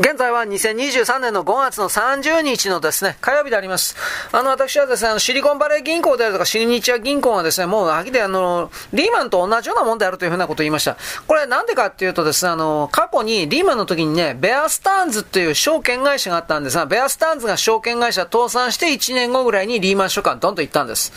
現在は2023年の5月の30日のですね、火曜日であります。あの、私はですね、シリコンバレー銀行であるとか、シグネチャー銀行はですね、もう秋であの、リーマンと同じようなもんであるというふうなことを言いました。これなんでかっていうとですね、あの、過去にリーマンの時にね、ベアスターンズという証券会社があったんですが、ベアスターンズが証券会社倒産して1年後ぐらいにリーマンショックがドンと行ったんです。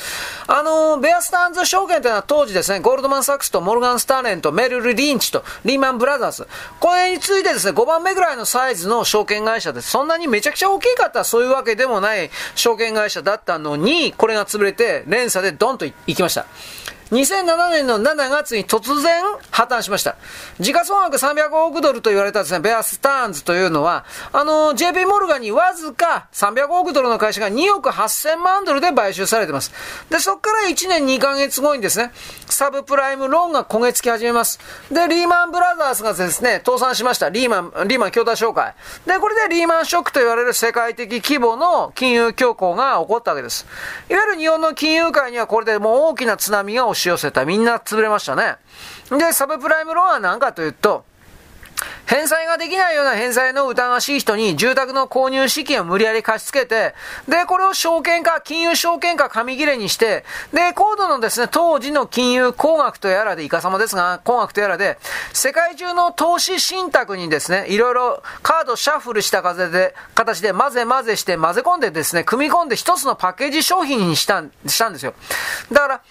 あの、ベアスターンズ証券というのは当時ですね、ゴールドマン・サックスとモルガン・スタンレーとメリル・リンチとリーマン・ブラザーズ。これについてですね、5番目ぐらいのイズの証券会社です。そんなにめちゃくちゃ大きかったそういうわけでもない証券会社だったのに、これが潰れて連鎖でドンと行きました。2007年の7月に突然破綻しました。時価総額300億ドルと言われたですね、ベアスターンズというのは、あの、JP モルガンにわずか300億ドルの会社が2億8000万ドルで買収されてます。で、そこから1年2ヶ月後にですね、サブプライムローンが焦げ付き始めます。で、リーマンブラザーズがですね、倒産しました。リーマン、リーマン兄弟紹介。で、これでリーマンショックと言われる世界的規模の金融恐慌が起こったわけです。いわゆる日本の金融界にはこれでもう大きな津波が押しし寄せた。みんな潰れましたね。で、サブプライムローンは何かというと、返済ができないような返済の疑わしい人に住宅の購入資金を無理やり貸し付けて、で、これを証券化、金融証券化紙切れにして、で、高度のですね、当時の金融工学とやらで、いかさまですが、工学とやらで、世界中の投資信託にですね、いろいろカードシャッフルした風で、形で混ぜ混ぜして混ぜ込んでですね、組み込んで一つのパッケージ商品にしたしたんですよ。だから、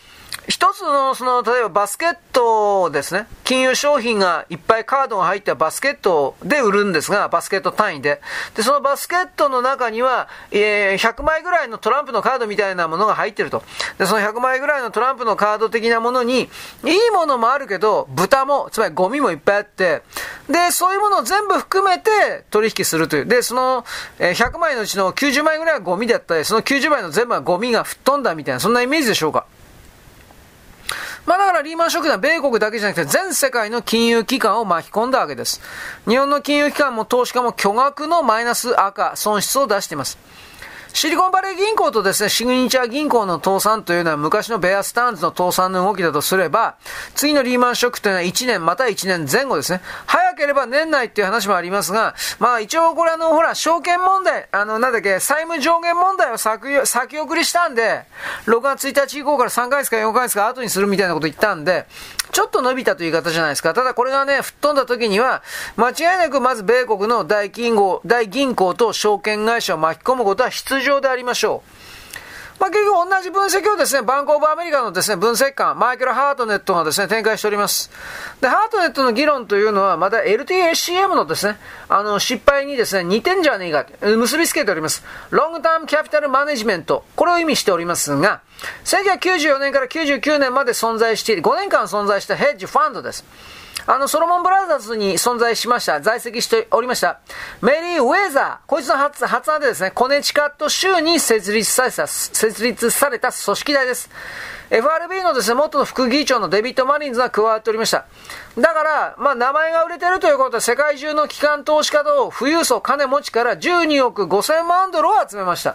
一つの、その、例えばバスケットですね。金融商品がいっぱいカードが入ったバスケットで売るんですが、バスケット単位で。で、そのバスケットの中には、えー、100枚ぐらいのトランプのカードみたいなものが入ってると。で、その100枚ぐらいのトランプのカード的なものに、いいものもあるけど、豚も、つまりゴミもいっぱいあって、で、そういうものを全部含めて取引するという。で、その、えー、100枚のうちの90枚ぐらいはゴミだったり、その90枚の全部はゴミが吹っ飛んだみたいな、そんなイメージでしょうか。まあだからリーマンショックでは米国だけじゃなくて全世界の金融機関を巻き込んだわけです。日本の金融機関も投資家も巨額のマイナス赤、損失を出しています。シリコンバレー銀行とですね、シグニチャー銀行の倒産というのは昔のベアスターンズの倒産の動きだとすれば、次のリーマンショックというのは1年また1年前後ですね。早ければ年内っていう話もありますが、まあ一応これあの、ほら、証券問題、あの、なんだっけ、債務上限問題を先先送りしたんで、6月1日以降から3ヶ月か4ヶ月か後にするみたいなこと言ったんで、ちょっと伸びたという言い方じゃないですか。ただこれがね、吹っ飛んだ時には、間違いなくまず米国の大銀行、大銀行と証券会社を巻き込むことは必要でありましょう。まあ、結局同じ分析をですね、バンコーブアメリカのですね、分析官、マイケル・ハートネットがですね、展開しております。で、ハートネットの議論というのは、また LTACM のですね、あの、失敗にですね、似てんじゃねえか、結びつけております。ロングタームキャピタルマネジメント、これを意味しておりますが、1994年から99年まで存在して、5年間存在したヘッジファンドです。あの、ソロモンブラザーズに存在しました、在籍しておりました、メリー・ウェザー、こいつの発発案でですね、コネチカット州に設立された、設立された組織体です。FRB のですね、元の副議長のデビッド・マリンズが加わっておりました。だから、まあ、名前が売れてるということで、世界中の機関投資家と富裕層金持ちから12億5000万ドルを集めました。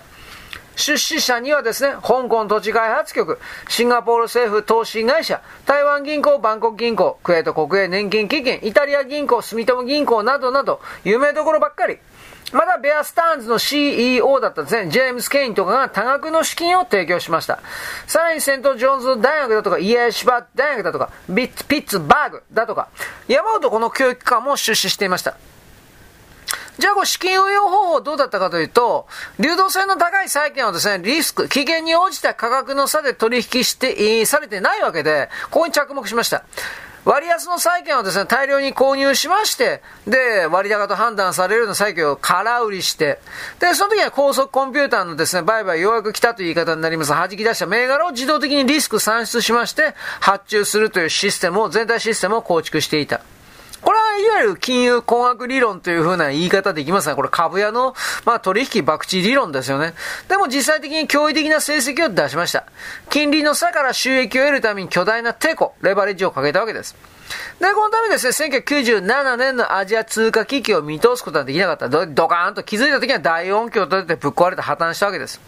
出資者にはですね、香港土地開発局、シンガポール政府投資会社、台湾銀行、バンコク銀行、クエート国営年金基金、イタリア銀行、住友銀行などなど、有名どころばっかり。またベアスターンズの CEO だったですね、ジェームス・ケインとかが多額の資金を提供しました。さらにセント・ジョーンズ大学だとか、イエーシュバッ大学だとか、ビッツ・ピッツバーグだとか、山ほどこの教育機関も出資していました。じゃあ、こう資金運用方法どうだったかというと、流動性の高い債券をですね、リスク、危険に応じた価格の差で取引して、えー、されてないわけで、ここに着目しました。割安の債券をですね、大量に購入しまして、で、割高と判断されるような債券を空売りして、で、その時は高速コンピューターのですね、売買ようやく来たという言い方になります。弾き出した銘柄を自動的にリスク算出しまして、発注するというシステムを、全体システムを構築していた。これはいわゆる金融工学理論というふうな言い方できますが、これ株屋の、まあ、取引博打理論ですよね。でも実際的に驚異的な成績を出しました。金利の差から収益を得るために巨大なテコ、レバレッジをかけたわけです。で、このためですね、1997年のアジア通貨危機を見通すことはできなかった。ドカーンと気づいた時には大音響と出てぶっ壊れて破綻したわけです。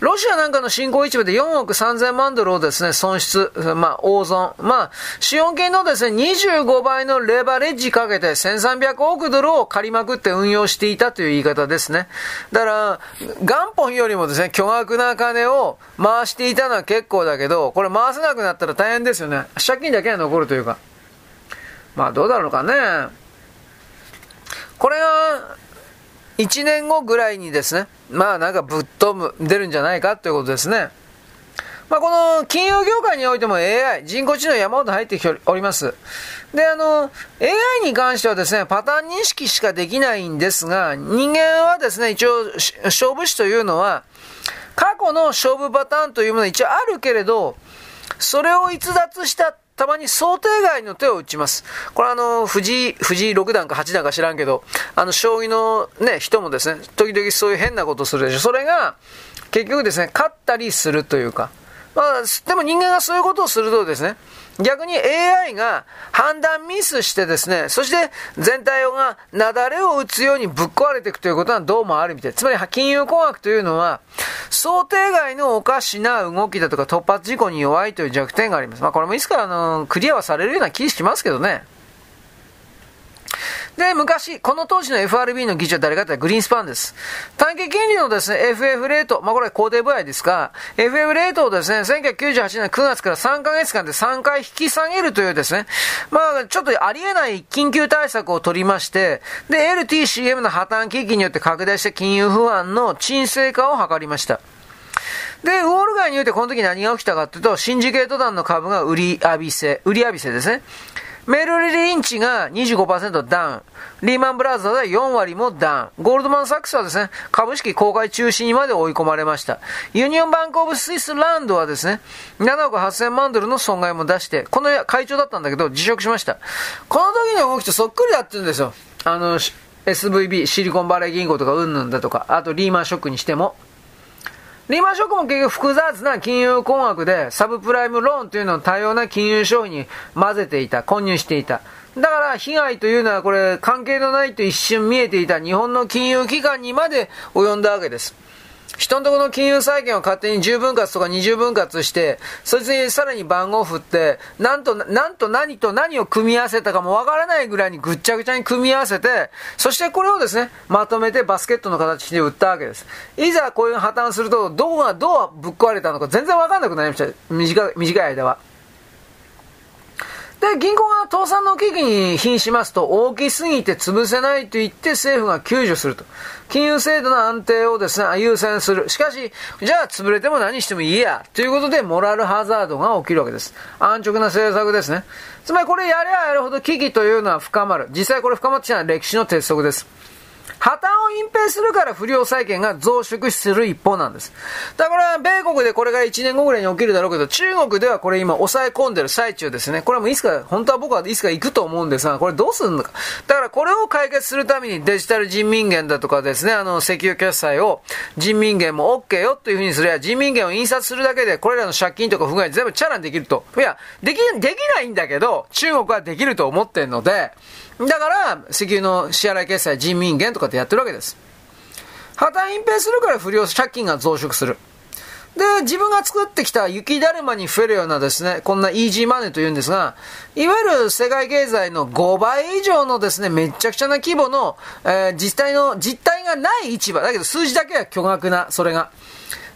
ロシアなんかの新興市場で4億3000万ドルをですね、損失、まあ、大損。まあ、資本金のですね、25倍のレバレッジかけて1300億ドルを借りまくって運用していたという言い方ですね。だから、元本よりもですね、巨額な金を回していたのは結構だけど、これ回せなくなったら大変ですよね。借金だけは残るというか。まあ、どうだろうかね。これが、1年後ぐらいにですね、まあなんかぶっ飛ぶ、出るんじゃないかということですね。まあこの金融業界においても AI、人工知能山ほど入ってきております。で、あの、AI に関してはですね、パターン認識しかできないんですが、人間はですね、一応、勝負師というのは、過去の勝負パターンというものは一応あるけれど、それを逸脱したたまに想定外の手を打ちます。これあの、藤井、藤井6段か8段か知らんけど、あの、将棋のね、人もですね、時々そういう変なことするでしょ。それが、結局ですね、勝ったりするというか、まあ、でも人間がそういうことをするとですね、逆に AI が判断ミスしてですね、そして全体が雪崩を打つようにぶっ壊れていくということはどうもあるみたい。つまり金融工学というのは、想定外のおかしな動きだとか突発事故に弱いという弱点があります。まあこれもいつかあの、クリアはされるような気しますけどね。で、昔、この当時の FRB の議長は誰かってグリーンスパンです。短期金利のですね、FF レート、まあこれは肯定部合ですが、FF レートをですね、1998年9月から3ヶ月間で3回引き下げるというですね、まあちょっとありえない緊急対策を取りまして、で、LTCM の破綻危機によって拡大した金融不安の沈静化を図りました。で、ウォール街においてこの時何が起きたかというと、シンジケート団の株が売り浴びせ、売り浴びせですね。メリルリンチが25%ダウン。リーマンブラザーで4割もダウン。ゴールドマンサックスはですね、株式公開中止にまで追い込まれました。ユニオンバンクオブスイスランドはですね、7億8000万ドルの損害も出して、この会長だったんだけど辞職しました。この時の動きとそっくりやってるんですよ。あの、SVB、シリコンバレー銀行とかうんぬんだとか、あとリーマンショックにしても。リーマンショックも結局複雑な金融工学で、サブプライムローンというのを多様な金融商品に混ぜていた、混入していた。だから被害というのはこれ関係のないと一瞬見えていた日本の金融機関にまで及んだわけです。人のところの金融債権を勝手に10分割とか20分割して、そいつにさらに番号を振って、なんと、なんと何と何を組み合わせたかもわからないぐらいにぐっちゃぐちゃに組み合わせて、そしてこれをですね、まとめてバスケットの形で売ったわけです。いざこういう破綻すると、どこがどうぶっ壊れたのか全然わかんなくなりました。短い間は。で、銀行が倒産の危機に瀕しますと、大きすぎて潰せないと言って政府が救助すると。金融制度の安定をですね、優先する。しかし、じゃあ潰れても何してもいいや。ということで、モラルハザードが起きるわけです。安直な政策ですね。つまりこれやればやるほど危機というのは深まる。実際これ深まってきたのは歴史の鉄則です。破綻を隠蔽するから不良債権が増殖する一方なんです。だから、米国でこれが1年後ぐらいに起きるだろうけど、中国ではこれ今抑え込んでる最中ですね。これはもういつか、本当は僕はいつか行くと思うんですが、これどうするのか。だからこれを解決するためにデジタル人民元だとかですね、あの、石油決済を人民元も OK よというふうにすれば、人民元を印刷するだけで、これらの借金とか不具合全部チャランできると。いや、でき、できないんだけど、中国はできると思ってるので、だから、石油の支払い決済人民元とかってやってるわけです。破綻隠蔽するから不良借金が増殖する。で、自分が作ってきた雪だるまに増えるようなですね、こんなイージーマネーというんですが、いわゆる世界経済の5倍以上のですね、めちゃくちゃな規模の、えー、実態の、実態がない市場。だけど数字だけは巨額な、それが。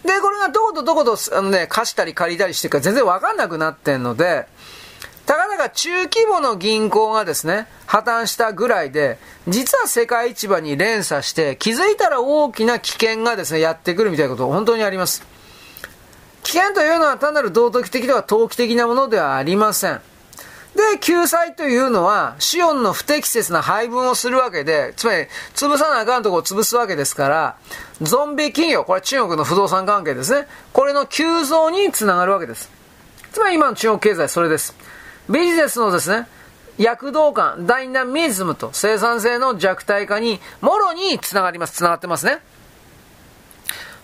で、これがどことどこと、あのね、貸したり借りたりしてるか全然わかんなくなってんので、たかだか中規模の銀行がですね、破綻したぐらいで、実は世界市場に連鎖して、気づいたら大きな危険がですね、やってくるみたいなこと本当にあります。危険というのは単なる道徳的では投機的なものではありません。で、救済というのは、資本の不適切な配分をするわけで、つまり、潰さなあかんところを潰すわけですから、ゾンビ企業、これ中国の不動産関係ですね。これの急増につながるわけです。つまり今の中国経済、それです。ビジネスのですね、躍動感、ダイナミズムと生産性の弱体化に、もろにつながります。つながってますね。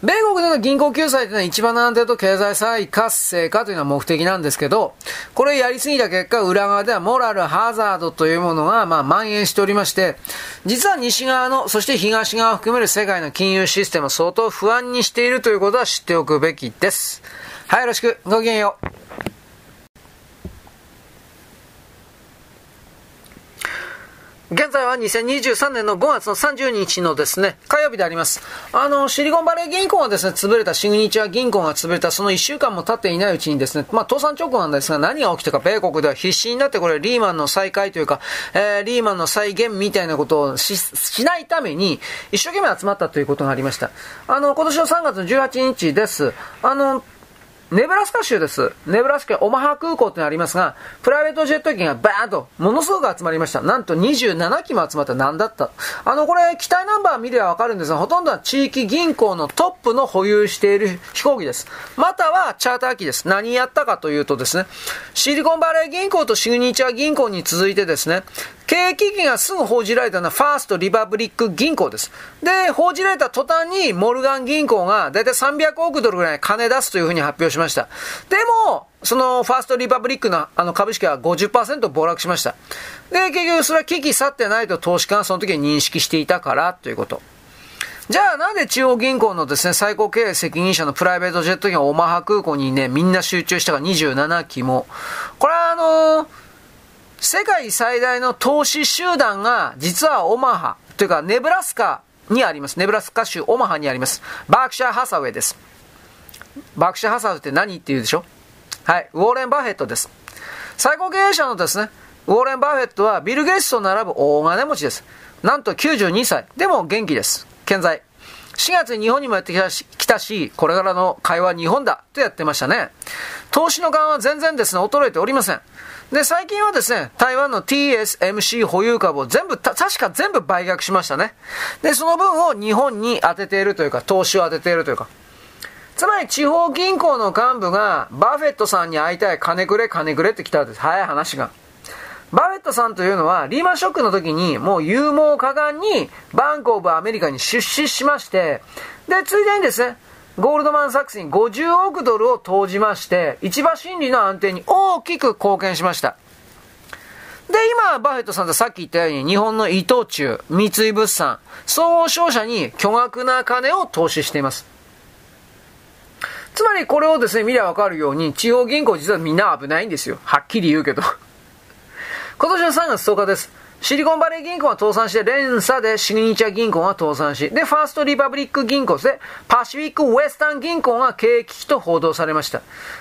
米国での銀行救済というのは一番の安定と経済再活性化というのは目的なんですけど、これやりすぎた結果、裏側ではモラルハザードというものが、まあ、蔓延しておりまして、実は西側の、そして東側を含める世界の金融システムを相当不安にしているということは知っておくべきです。はい、よろしく。ごきげんよう。現在は2023年の5月の30日のですね、火曜日であります。あの、シリコンバレー銀行がですね、潰れた、シグニチャー銀行が潰れた、その1週間も経っていないうちにですね、まあ、倒産直後なんですが、何が起きたか、米国では必死になってこれ、リーマンの再開というか、えー、リーマンの再現みたいなことをし、しないために、一生懸命集まったということがありました。あの、今年の3月の18日です。あの、ネブラスカ州です。ネブラスカオマハ空港ってありますが、プライベートジェット機がバーンと、ものすごく集まりました。なんと27機も集まった何だった？あの、これ、機体ナンバー見ればわかるんですが、ほとんどは地域銀行のトップの保有している飛行機です。または、チャーター機です。何やったかというとですね、シリコンバレー銀行とシグニチャー銀行に続いてですね、経営危機がすぐ報じられたのはファーストリパブリック銀行です。で、報じられた途端にモルガン銀行がだいたい300億ドルぐらい金出すというふうに発表しました。ましたでも、そのファーストリパブリックのあの株式は50%暴落しました。で、結局それは危機去ってないと投資家がその時に認識していたからということ。じゃあなんで中央銀行のですね、最高経営責任者のプライベートジェット機がオマハ空港にね、みんな集中したが27機も。これはあのー世界最大の投資集団が、実はオマハ、というかネブラスカにあります。ネブラスカ州オマハにあります。バークシャー・ハサウェイです。バークシ・ハサウェイって何って言うでしょ？はい、ウォーレン・バフェットです。最高経営者のですね、ウォーレン・バフェットはビル・ゲイツと並ぶ大金持ちです。なんと92歳。でも元気です。健在。4月に日本にもやってきたし、来たしこれからの会話日本だとやってましたね。投資の緩和は全然ですね、衰えておりません。で、最近はですね、台湾の TSMC 保有株を全部、確か全部売却しましたね。で、その分を日本に当てているというか、投資を当てているというか。つまり地方銀行の幹部がバフェットさんに会いたい金くれ金くれって来たんです。早い話が。バフェットさんというのはリーマンショックの時にもう勇猛果敢にバンクオブアメリカに出資しまして、で、ついでにですね、ゴールドマン・サックスに50億ドルを投じまして、市場心理の安定に大きく貢献しました。で、今、バフェットさんとさっき言ったように、日本の伊藤忠、三井物産、総合商社に巨額な金を投資しています。つまりこれをですね、見ればわかるように、地方銀行実はみんな危ないんですよ。はっきり言うけど。今年の3月10日です。シリコンバレー銀行が倒産して、連鎖でシグニチャ銀行が倒産し、で、ファーストリパブリック銀行で、パシフィックウエスタン銀行が経営危機と報道されました。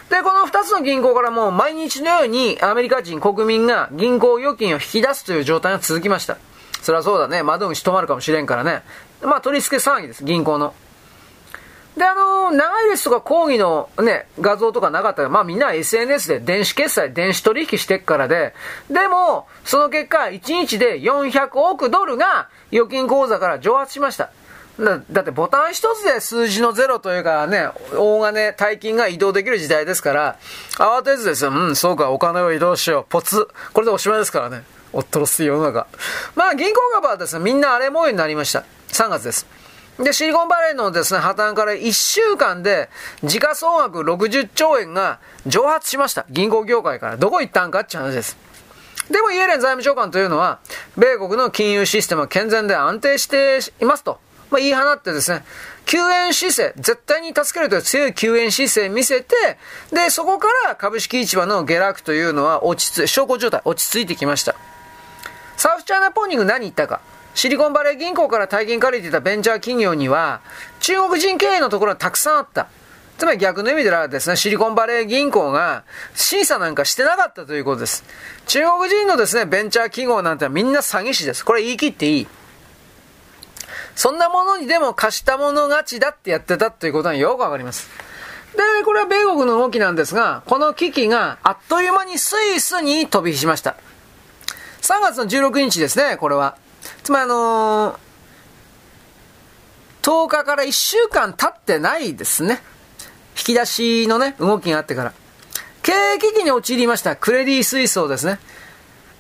で、この2つの銀行からも毎日のようにアメリカ人、国民が銀行預金を引き出すという状態が続きました。そりゃそうだね。窓口止まるかもしれんからね。まあ、取り付け騒ぎです、銀行の。で、あの、長い列とか講義のね、画像とかなかったら、まあみんな SNS で電子決済、電子取引してっからで、でも、その結果、1日で400億ドルが預金口座から蒸発しました。だだってボタン一つで数字のゼロというかね、大金、大金が移動できる時代ですから、慌てずですよ。うん、そうか、お金を移動しよう。ポツ。これでおしまいですからね。おっとろすい世の中。まあ銀行株はですね、みんな荒れ模様になりました。3月です。で、シリコンバレーのですね、破綻から1週間で、時価総額60兆円が蒸発しました。銀行業界から。どこ行ったんかって話です。でもイエレン財務長官というのは、米国の金融システムは健全で安定していますと、まあ、言い放ってですね、救援姿勢、絶対に助けるという強い救援姿勢見せて、で、そこから株式市場の下落というのは落ち着い、証拠状態、落ち着いてきました。サウスチャイナポーニング何言ったか。シリコンバレー銀行から大金借りてたベンチャー企業には、中国人経営のところはたくさんあった。つまり逆の意味ではですね、シリコンバレー銀行が審査なんかしてなかったということです。中国人のですね、ベンチャー企業なんてみんな詐欺師です。これ言い切っていい。そんなものにでも貸したもの勝ちだってやってたということはよくわかります。で、これは米国の動きなんですが、この危機があっという間にスイスに飛び火しました。3月の16日ですね、これは。つまりあのー、10日から1週間経ってないですね。引き出しのね、動きがあってから。経営危機に陥りましたクレディ・スイスをですね、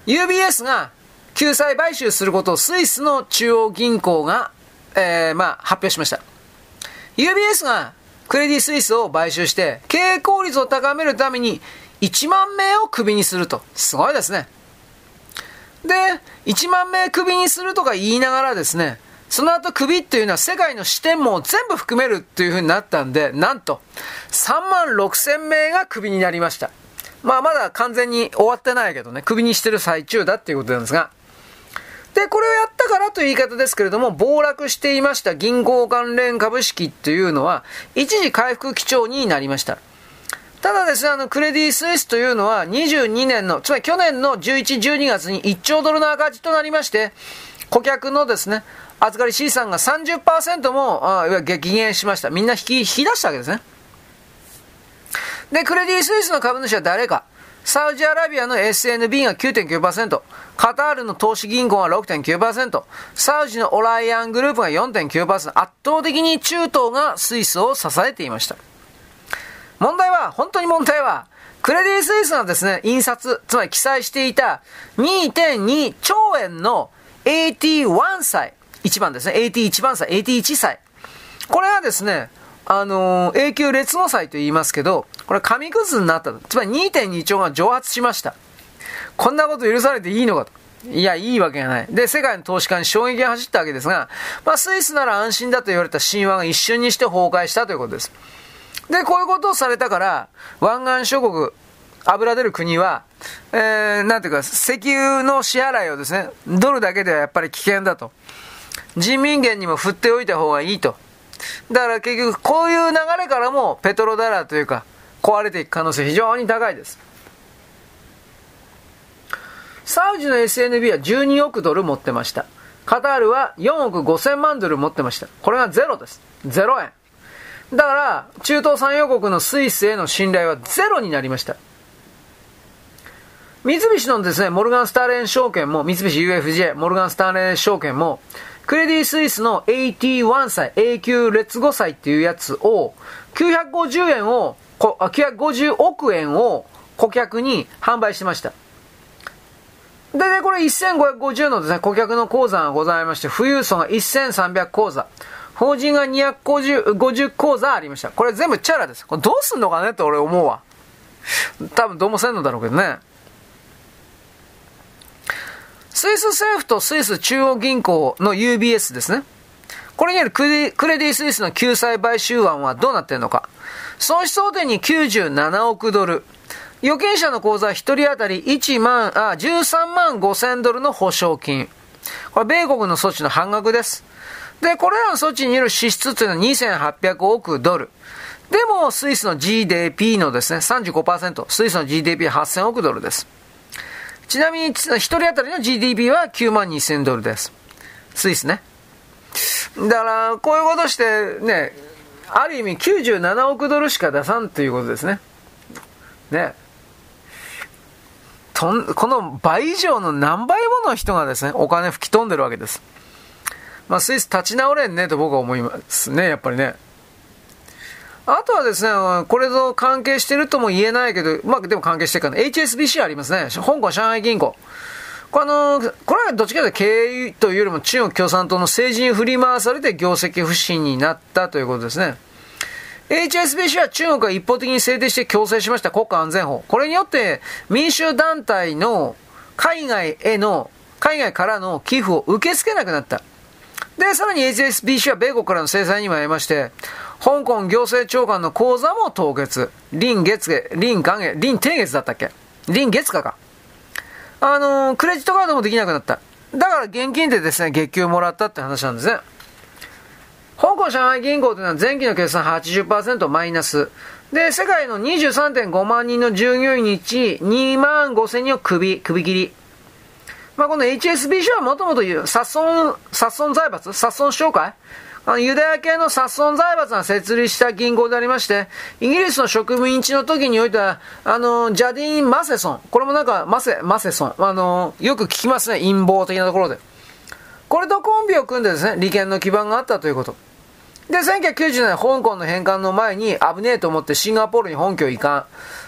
UBS が救済買収することをスイスの中央銀行が、えー、まあ、発表しました。UBS がクレディ・スイスを買収して、経営効率を高めるために1万名をクビにすると。すごいですね。で、1万名クビにするとか言いながらですね、その後クビっていうのは世界の視点も全部含めるっていう風になったんで、なんと3万6千名がクビになりました。まあまだ完全に終わってないけどね、クビにしてる最中だっていうことなんですが。で、これをやったからという言い方ですけれども、暴落していました銀行関連株式っていうのは、一時回復基調になりました。ただですね、あの、クレディ・スイスというのは22年の、つまり去年の11、12月に1兆ドルの赤字となりまして、顧客のですね、預かり資産が30%も、あいわ激減しました。みんな引き、引き出したわけですね。で、クレディ・スイスの株主は誰か。サウジアラビアの SNB が9.9%、カタールの投資銀行は6.9%、サウジのオライアングループが4.9%、圧倒的に中東がスイスを支えていました。問題は、本当に問題は、クレディ・スイスがですね、印刷、つまり記載していた2.2兆円の AT1 歳、1番ですね、AT1 番歳、AT1 歳。これはですね、あのー、永久劣後債と言いますけど、これ紙くずになった。つまり2.2兆が蒸発しました。こんなこと許されていいのかと。いや、いいわけがない。で、世界の投資家に衝撃が走ったわけですが、まあ、スイスなら安心だと言われた神話が一瞬にして崩壊したということです。で、こういうことをされたから、湾岸諸国、油出る国は、えー、なんていうか、石油の支払いをですね、ドルだけではやっぱり危険だと。人民元にも振っておいた方がいいと。だから結局、こういう流れからも、ペトロダラーというか、壊れていく可能性非常に高いです。サウジの SNB は12億ドル持ってました。カタールは4億5千万ドル持ってました。これがゼロです。ゼロ円。だから、中東産油国のスイスへの信頼はゼロになりました。三菱のですね、モルガン・スターレン証券も、三菱 UFJ、モルガン・スターレン証券も、クレディ・スイスの AT1 歳、永久劣後債っていうやつを、950円を、950億円を顧客に販売してました。で、ね、これ1550のですね、顧客の口座がございまして、富裕層が1300口座。法人が250、50口座ありました。これ全部チャラです。これどうすんのかねって俺思うわ。多分どうもせんのだろうけどね。スイス政府とスイス中央銀行の UBS ですね。これによるクレディ・スイスの救済買収案はどうなっているのか。損失想定に97億ドル。預金者の口座1人当たり1万、あ、13万5千ドルの保証金。これ米国の措置の半額です。で、これらの措置による支出というのは2800億ドル。でも、スイスの GDP のですね、35%、スイスの GDP8000 億ドルです。ちなみに、一人当たりの GDP は9万2000ドルです。スイスね。だから、こういうことして、ね、ある意味97億ドルしか出さんということですね。ね。とん、この倍以上の何倍もの人がですね、お金吹き飛んでるわけです。まあ、スイス立ち直れんねと僕は思いますね、やっぱりね。あとはですね、これと関係してるとも言えないけど、まあでも関係してるから、ね、HSBC ありますね。香港上海銀行。これあの、これはどっちかというと経営というよりも中国共産党の政治に振り回されて業績不振になったということですね。HSBC は中国が一方的に制定して強制しました国家安全法。これによって民衆団体の海外への、海外からの寄付を受け付けなくなった。で、さらに HSBC は米国からの制裁にもありまして、香港行政長官の口座も凍結。林月下、林元月、林定月だったっけ？林月下か。あのー、クレジットカードもできなくなった。だから現金でですね、月給もらったって話なんですね。香港上海銀行というのは前期の決算80%マイナス。で、世界の23.5万人の従業員に1 2万5千人を首、首切り。まあ、この HSBC はもともと言う、サッソン、財閥？サッソン商会？あのユダヤ系のサッソン財閥が設立した銀行でありまして、イギリスの植民地の時においては、あの、ジャディン・マセソン。これもなんか、マセ、マセソン。あの、よく聞きますね。陰謀的なところで。これとコンビを組んでですね、利権の基盤があったということ。で、1990年、香港の返還の前に危ねえと思ってシンガポールに本拠移管。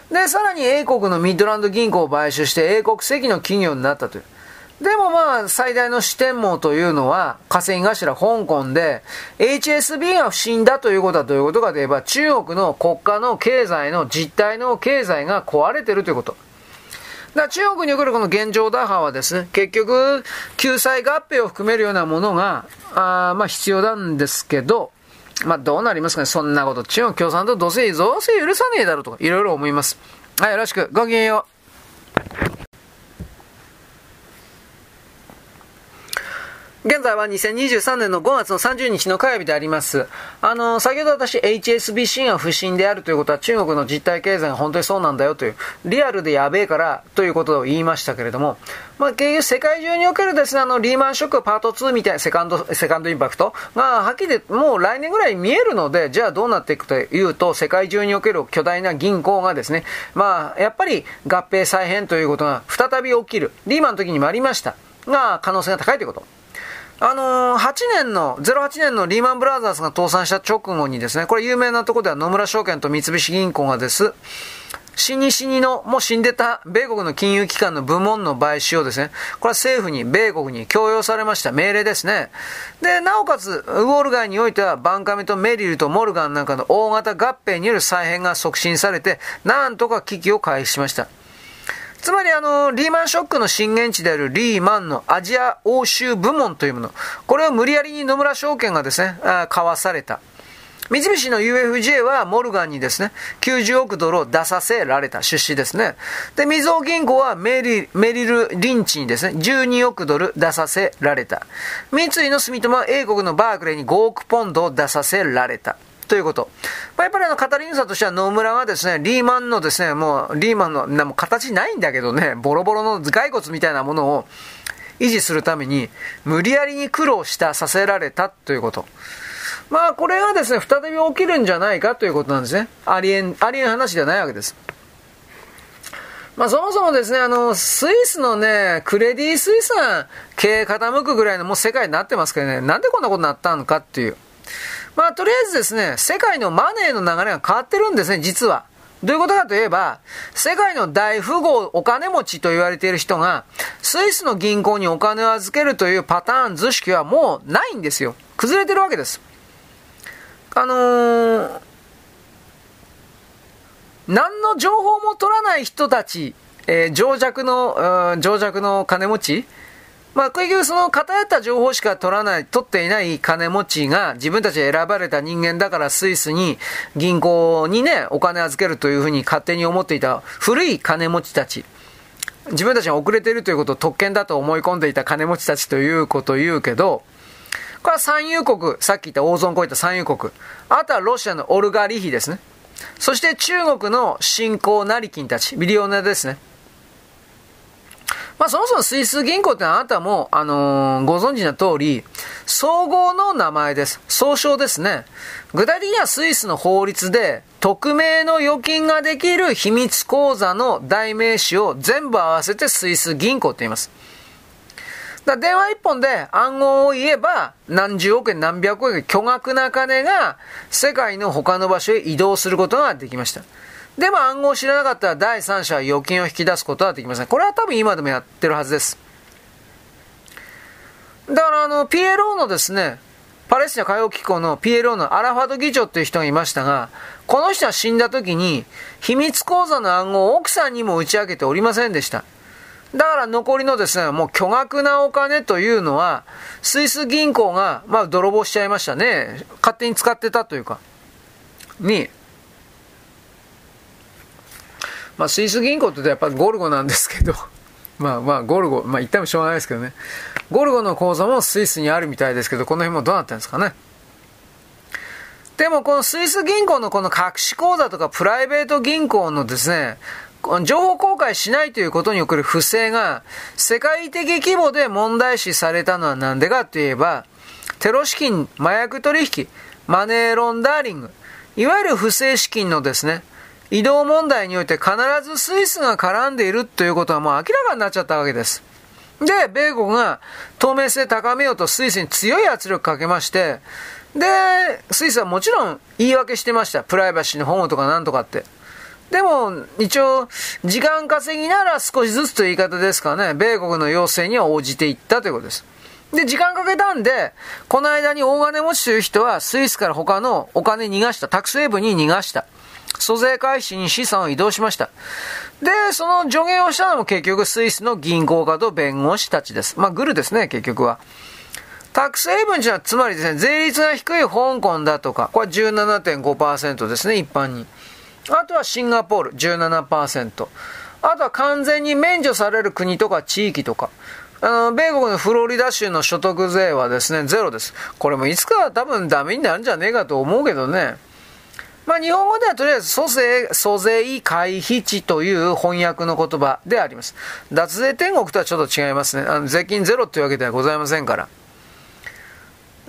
で、さらに英国のミッドランド銀行を買収して英国籍の企業になったという。でもまあ、最大の視点網というのは、稼ぎ頭香港で、HSB が不審だということはどういうことかといえば、中国の国家の経済の実態の経済が壊れてるということ。だ中国におけるこの現状打破はですね、結局、救済合併を含めるようなものが、あまあ必要なんですけど、まあどうなりますかね、そんなこと。中国共産党どうせ、どうせ許さねえだろうとか、いろいろ思います。はい、よろしく。ごきげんよう。現在は2023年の5月の30日の火曜日であります。あの、先ほど私 HSBC が不審であるということは中国の実体経済が本当にそうなんだよという、リアルでやべえからということを言いましたけれども、まあ、結局世界中におけるですね、あの、リーマンショックパート2みたいなセカンド、セカンドインパクトが、はっきりでもう来年ぐらい見えるので、じゃあどうなっていくというと、世界中における巨大な銀行がですね、まあ、やっぱり合併再編ということが再び起きる。リーマンの時にもありました。が、可能性が高いということ。あのー、8年の、08年のリーマンブラザーズが倒産した直後にですね、これ有名なとこでは野村証券と三菱銀行がです、死に死にの、もう死んでた米国の金融機関の部門の買収をですね、これは政府に、米国に強要されました命令ですね。で、なおかつ、ウォール街においては、バンカメとメリルとモルガンなんかの大型合併による再編が促進されて、なんとか危機を回避しました。つまりあの、リーマンショックの震源地であるリーマンのアジア欧州部門というもの、これを無理やりに野村証券がですね、買わされた。三菱の UFJ はモルガンにですね、90億ドルを出させられた出資ですね。で、みずほ銀行はメリメリル・リンチにですね、12億ドル出させられた。三井の住友は英国のバークレーに5億ポンドを出させられた。ということ。まあ、やっぱりあの、語り草としては野村がですね、リーマンのですね、もう、リーマンの、なも形ないんだけどね、ボロボロの骸骨みたいなものを維持するために、無理やりに苦労した、させられたということ。まあ、これがですね、再び起きるんじゃないかということなんですね。ありえん、ありえん話ではないわけです。まあ、そもそもですね、あの、スイスのね、クレディ・スイスが経営傾くぐらいのもう世界になってますけどね、なんでこんなことになったのかっていう。まあ、とりあえずですね、世界のマネーの流れが変わってるんですね、実は。どういうことかといえば、世界の大富豪、お金持ちと言われている人が、スイスの銀行にお金を預けるというパターン図式はもうないんですよ。崩れてるわけです。あのー、何の情報も取らない人たち、えー、情弱の、情弱の金持ち、まあ、結局その偏った情報しか取らない、取っていない金持ちが自分たちで選ばれた人間だからスイスに銀行にね、お金預けるというふうに勝手に思っていた古い金持ちたち。自分たちが遅れているということを特権だと思い込んでいた金持ちたちということを言うけど、これは産油国、さっき言った大損こういった産油国。あとはロシアのオルガリヒですね。そして中国の新興成金たち、ビリオネですね。まあ、そもそもスイス銀行ってあなたも、あのー、ご存知の通り、総合の名前です。総称ですね。具体的にはスイスの法律で、匿名の預金ができる秘密口座の代名詞を全部合わせてスイス銀行って言います。だ電話一本で暗号を言えば、何十億円何百億円巨額な金が世界の他の場所へ移動することができました。でも暗号を知らなかったら第三者は預金を引き出すことはできません。これは多分今でもやってるはずです。だからあの、PLO のですね、パレスチナ海洋機構の PLO のアラファド議長っていう人がいましたが、この人は死んだ時に、秘密口座の暗号を奥さんにも打ち明けておりませんでした。だから残りのですね、もう巨額なお金というのは、スイス銀行が、まあ泥棒しちゃいましたね。勝手に使ってたというか、に、まあ、スイス銀行ってやっぱりゴルゴなんですけど、まあまあ、ゴルゴ、まあ言ってもしょうがないですけどね。ゴルゴの口座もスイスにあるみたいですけど、この辺もどうなってるんですかね。でもこのスイス銀行のこの隠し口座とかプライベート銀行のですね、情報公開しないということにおける不正が世界的規模で問題視されたのは何でかといえば、テロ資金、麻薬取引、マネーロンダーリング、いわゆる不正資金のですね、移動問題において必ずスイスが絡んでいるということはもう明らかになっちゃったわけです。で、米国が透明性高めようとスイスに強い圧力かけまして、で、スイスはもちろん言い訳してました。プライバシーの保護とかなんとかって。でも、一応、時間稼ぎなら少しずつという言い方ですかね、米国の要請には応じていったということです。で、時間かけたんで、この間に大金持ちという人はスイスから他のお金逃がした、タクスヘイブに逃がした。租税回避に資産を移動しました。で、その助言をしたのも結局スイスの銀行家と弁護士たちです。まあ、グルですね、結局は。タックスヘイブンじゃ、つまりですね、税率が低い香港だとか、これは17.5%ですね、一般に。あとはシンガポール、17%。あとは完全に免除される国とか地域とか。あの、米国のフロリダ州の所得税はですね、ゼロです。これもいつかは多分ダメになるんじゃねえかと思うけどね。まあ、日本語ではとりあえず租税、租税回避地という翻訳の言葉であります。脱税天国とはちょっと違いますね。あの税金ゼロというわけではございませんから。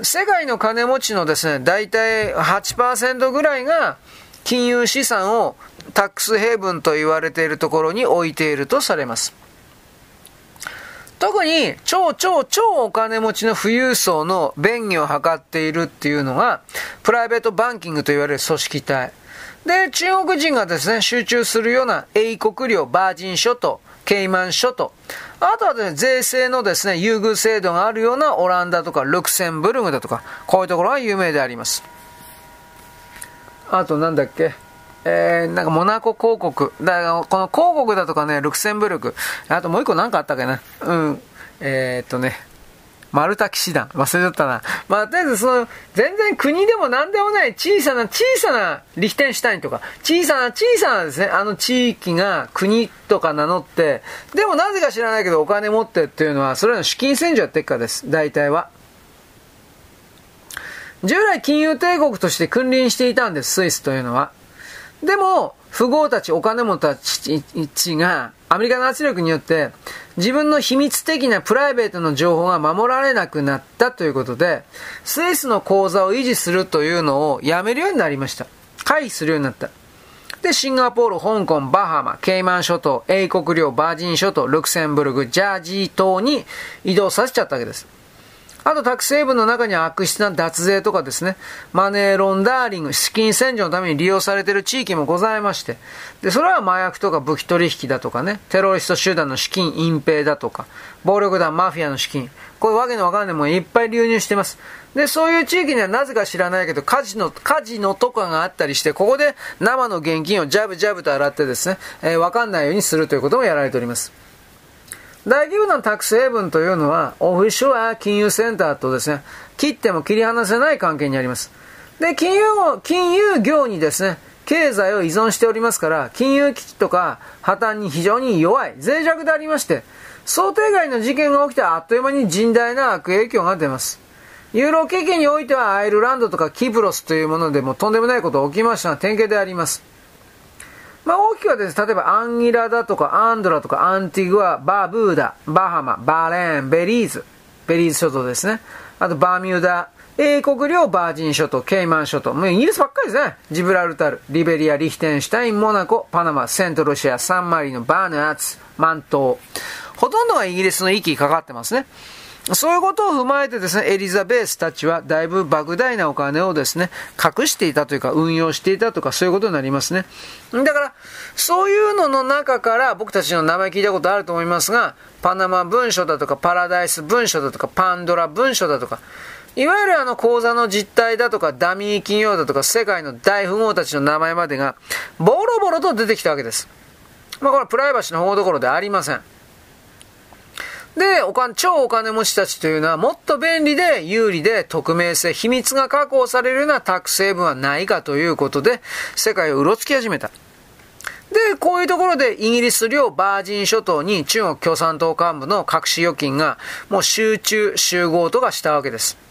世界の金持ちのですね、大体8%ぐらいが金融資産をタックスヘイブンと言われているところに置いているとされます。特に超超超お金持ちの富裕層の便宜を図っているっていうのが、プライベートバンキングと言われる組織体。で、中国人がですね、集中するような英国領、バージン諸島、ケイマン諸島、あとはですね、税制のですね、優遇制度があるようなオランダとかルクセンブルグだとか、こういうところが有名であります。あとなんだっけ？えー、なんかモナコ広告。だから、この広告だとかね、ルクセンブルク。あともう一個なんかあったっけな。うん。えー、っとね。マルタ騎士団。忘れちゃったな。まあ、とりあえずその、全然国でも何でもない小さな小さなリヒテンシュタインとか、小さな小さなですね、あの地域が国とか名乗って、でもなぜか知らないけどお金持ってっていうのは、それの資金洗浄やってっかです。大体は。従来金融帝国として君臨していたんです、スイスというのは。でも、富豪たち、お金持ちが、アメリカの圧力によって、自分の秘密的なプライベートの情報が守られなくなったということで、スイスの口座を維持するというのをやめるようになりました。回避するようになった。で、シンガポール、香港、バハマ、ケイマン諸島、英国領、バージン諸島、ルクセンブルグ、ジャージー島に移動させちゃったわけです。あと、タク成分の中には悪質な脱税とかですね、マネーロンダーリング、資金洗浄のために利用されている地域もございまして、で、それは麻薬とか武器取引だとかね、テロリスト集団の資金隠蔽だとか、暴力団マフィアの資金、こういうわけのわかんないものいっぱい流入してます。で、そういう地域にはなぜか知らないけど、カジノ、カジノとかがあったりして、ここで生の現金をジャブジャブと洗ってですね、えー、わかんないようにするということもやられております。大規模なタックスヘイブンというのは、オフィショア金融センターとですね、切っても切り離せない関係にあります。で、金融、金融業にですね、経済を依存しておりますから、金融危機とか破綻に非常に弱い、脆弱でありまして、想定外の事件が起きてあっという間に甚大な悪影響が出ます。ユーロ危機においてはアイルランドとかキプロスというものでもとんでもないことが起きましたが典型であります。まあ、大きくはですね、例えばアンギラだとかアンドラとかアンティグア、バーブーダ、バハマ、バーレーン、ベリーズ、ベリーズ諸島ですね。あとバーミューダ、英国領バージン諸島、ケイマン諸島、もうイギリスばっかりですね。ジブラルタル、リベリア、リヒテンシュタイン、モナコ、パナマ、セントロシア、サンマリノ、バーヌアツ、マントほとんどがイギリスの息かかってますね。そういうことを踏まえてですね、エリザベースたちはだいぶ莫大なお金をですね、隠していたというか、運用していたとか、そういうことになりますね。だから、そういうのの中から僕たちの名前聞いたことあると思いますが、パナマ文書だとか、パラダイス文書だとか、パンドラ文書だとか、いわゆるあの口座の実態だとか、ダミー企業だとか、世界の大富豪たちの名前までが、ボロボロと出てきたわけです。まあこれはプライバシーの保護どころではありません。で、お金、超お金持ちたちというのはもっと便利で有利で匿名性、秘密が確保されるようなタック成分はないかということで、世界をうろつき始めた。で、こういうところでイギリス領バージン諸島に中国共産党幹部の隠し預金がもう集中、集合とかしたわけです。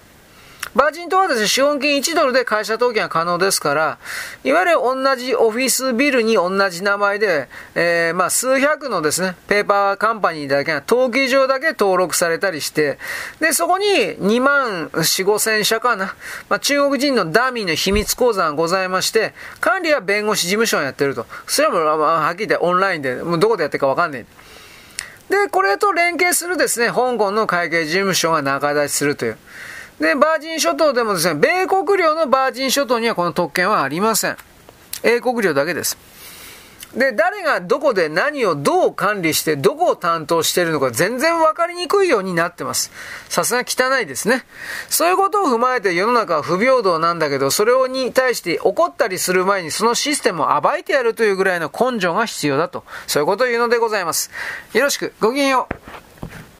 バージン島はですね、資本金1ドルで会社登記が可能ですから、いわゆる同じオフィスビルに同じ名前で、えー、まあ数百のですね、ペーパーカンパニーだけが登記上だけ登録されたりして、で、そこに2万4、5千社かな、まあ中国人のダミーの秘密口座がございまして、管理は弁護士事務所がやってると。それはもう、はっきり言ってオンラインで、もうどこでやってるかわかんない。で、これと連携するですね、香港の会計事務所が仲出しするという。で、バージン諸島でもですね、米国領のバージン諸島にはこの特権はありません。英国領だけです。で、誰がどこで何をどう管理して、どこを担当しているのか全然分かりにくいようになってます。さすが汚いですね。そういうことを踏まえて世の中は不平等なんだけど、それに対して怒ったりする前にそのシステムを暴いてやるというぐらいの根性が必要だと。そういうことを言うのでございます。よろしく、ごきげんよう。